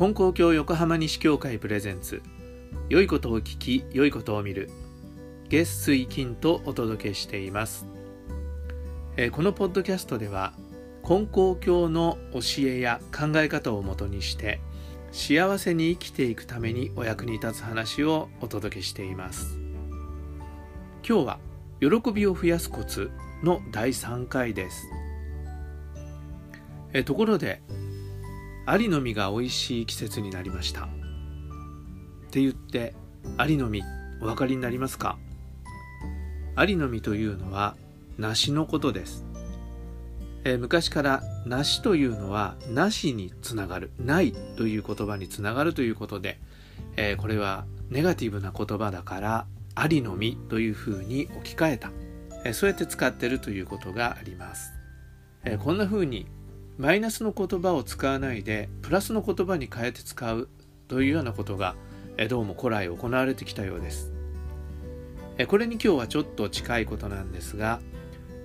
金光教横浜西教会プレゼンツ。良いことを聞き良いことを見る。月水金とお届けしています、えこのポッドキャストでは金光教の教えや考え方をもとにして幸せに生きていくためにお役に立つ話をお届けしています。今日は喜びを増やすコツの第3回です。えところでありの実が美味しい季節になりました。って言ってありの実お分かりになりますか？ありの実というのは梨のことです、えー昔から梨というのはなしにつながるないという言葉につながるということで、えーこれはネガティブな言葉だからありの実というふうに置き換えた、えそうやって使ってるということがあります、えこんなふうにマイナスの言葉を使わないでプラスの言葉に変えて使うというようなことがえどうも古来行われてきたようです。えこれに今日はちょっと近いことなんですが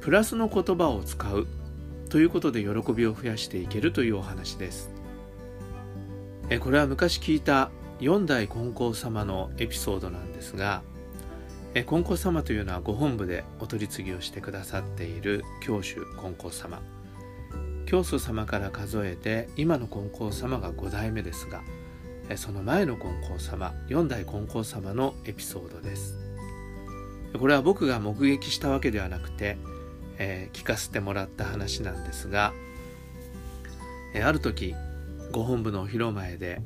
プラスの言葉を使うということで喜びを増やしていけるというお話です。えこれは昔聞いた四代金光様のエピソードなんですがえ金光様というのはご本部でお取り次ぎをしてくださっている教主金光様。教祖様から数えて今の金光様が5代目ですがその前の金光様4代金光様のエピソードです。これは僕が目撃したわけではなくて、えー聞かせてもらった話なんですが、えーある時ご本部のお披露前で、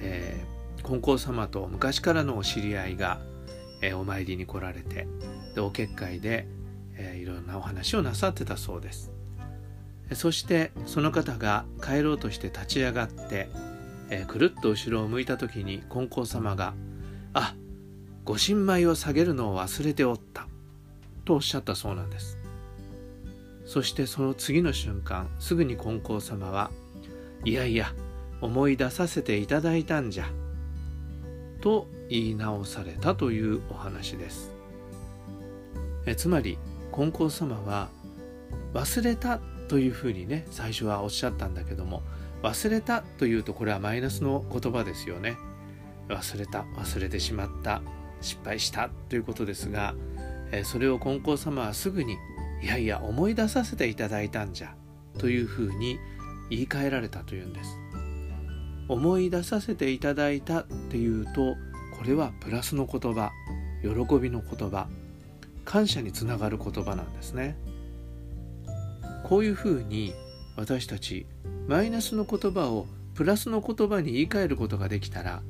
えー金光様と昔からのお知り合いが、えーお参りに来られてでお結界で、えーいろんなお話をなさってたそうです。そしてその方が帰ろうとして立ち上がって、えーくるっと後ろを向いた時に金光様が「あご新米を下げるのを忘れておった」とおっしゃったそうなんです。そしてその次の瞬間すぐに金光様は「いやいや思い出させていただいたんじゃ」と言い直されたというお話です。えつまり金光様は忘れたというふうにね最初はおっしゃったんだけども忘れたというとこれはマイナスの言葉ですよね。忘れた忘れてしまった失敗したということですがそれを金光様はすぐにいやいや思い出させていただいたんじゃというふうに言い換えられたというんです。思い出させていただいたっていうとこれはプラスの言葉喜びの言葉感謝につながる言葉なんですね。こういうふうに私たちマイナスの言葉をプラスの言葉に言い換えることができたら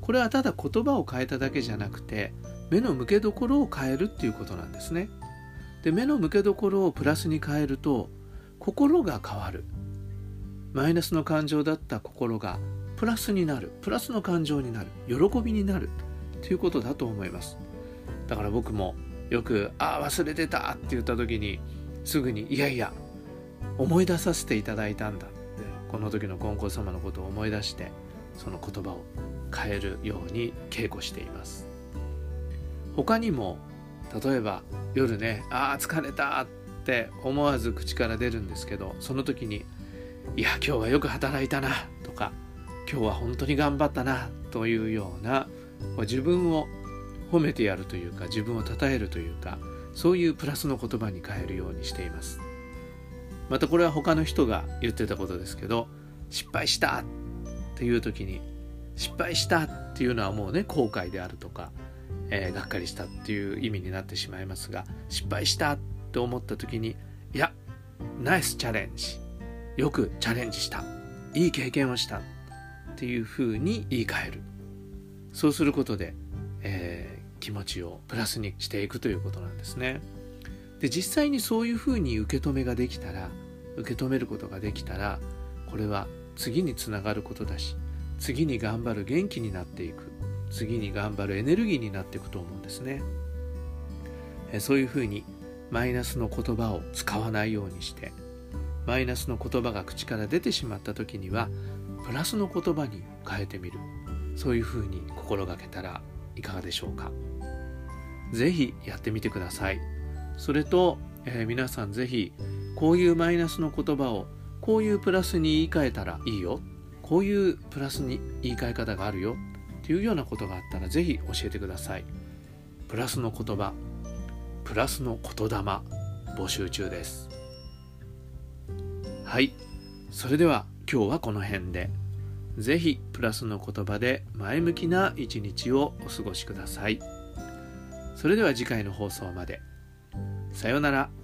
これはただ言葉を変えただけじゃなくて目の向けどころを変えるっていうことなんですね。で目の向けどころをプラスに変えると心が変わる。マイナスの感情だった心がプラスになる。プラスの感情になる。喜びになる。ということだと思います。だから僕もよく「ああ忘れてた」って言った時にすぐに「いやいや思い出させていただいたんだ」この時の金光様のことを思い出してその言葉を変えるように稽古しています。他にも例えば夜ね「ああ疲れた」って思わず口から出るんですけどその時に「いや今日はよく働いたな」とか「今日は本当に頑張ったな」というような自分を褒めてやるというか自分を称えるというかそういうプラスの言葉に変えるようにしています。またこれは他の人が言ってたことですけど失敗したっていう時に失敗したっていうのはもうね後悔であるとか、えーがっかりしたっていう意味になってしまいますが失敗したって思った時にいやナイスチャレンジ。よくチャレンジした。いい経験をしたっていうふうに言い換える。そうすることで、えー気持ちをプラスにしていくということなんですね。で実際にそういうふうに受け止めができたら受け止めることができたらこれは次につながることだし次に頑張る元気になっていく次に頑張るエネルギーになっていくと思うんですね。えそういうふうにマイナスの言葉を使わないようにしてマイナスの言葉が口から出てしまった時にはプラスの言葉に変えてみる。そういうふうに心がけたらいかがでしょうか。ぜひやってみてください。それと、えー皆さんぜひこういうマイナスの言葉をこういうプラスに言い換えたらいいよ。こういうプラスに言い換え方があるよ。っていうようなことがあったら是非教えてください。プラスの言葉。プラスの言霊。募集中です。はい。それでは今日はこの辺で。是非プラスの言葉で前向きな一日をお過ごしください。それでは次回の放送まで。さようなら。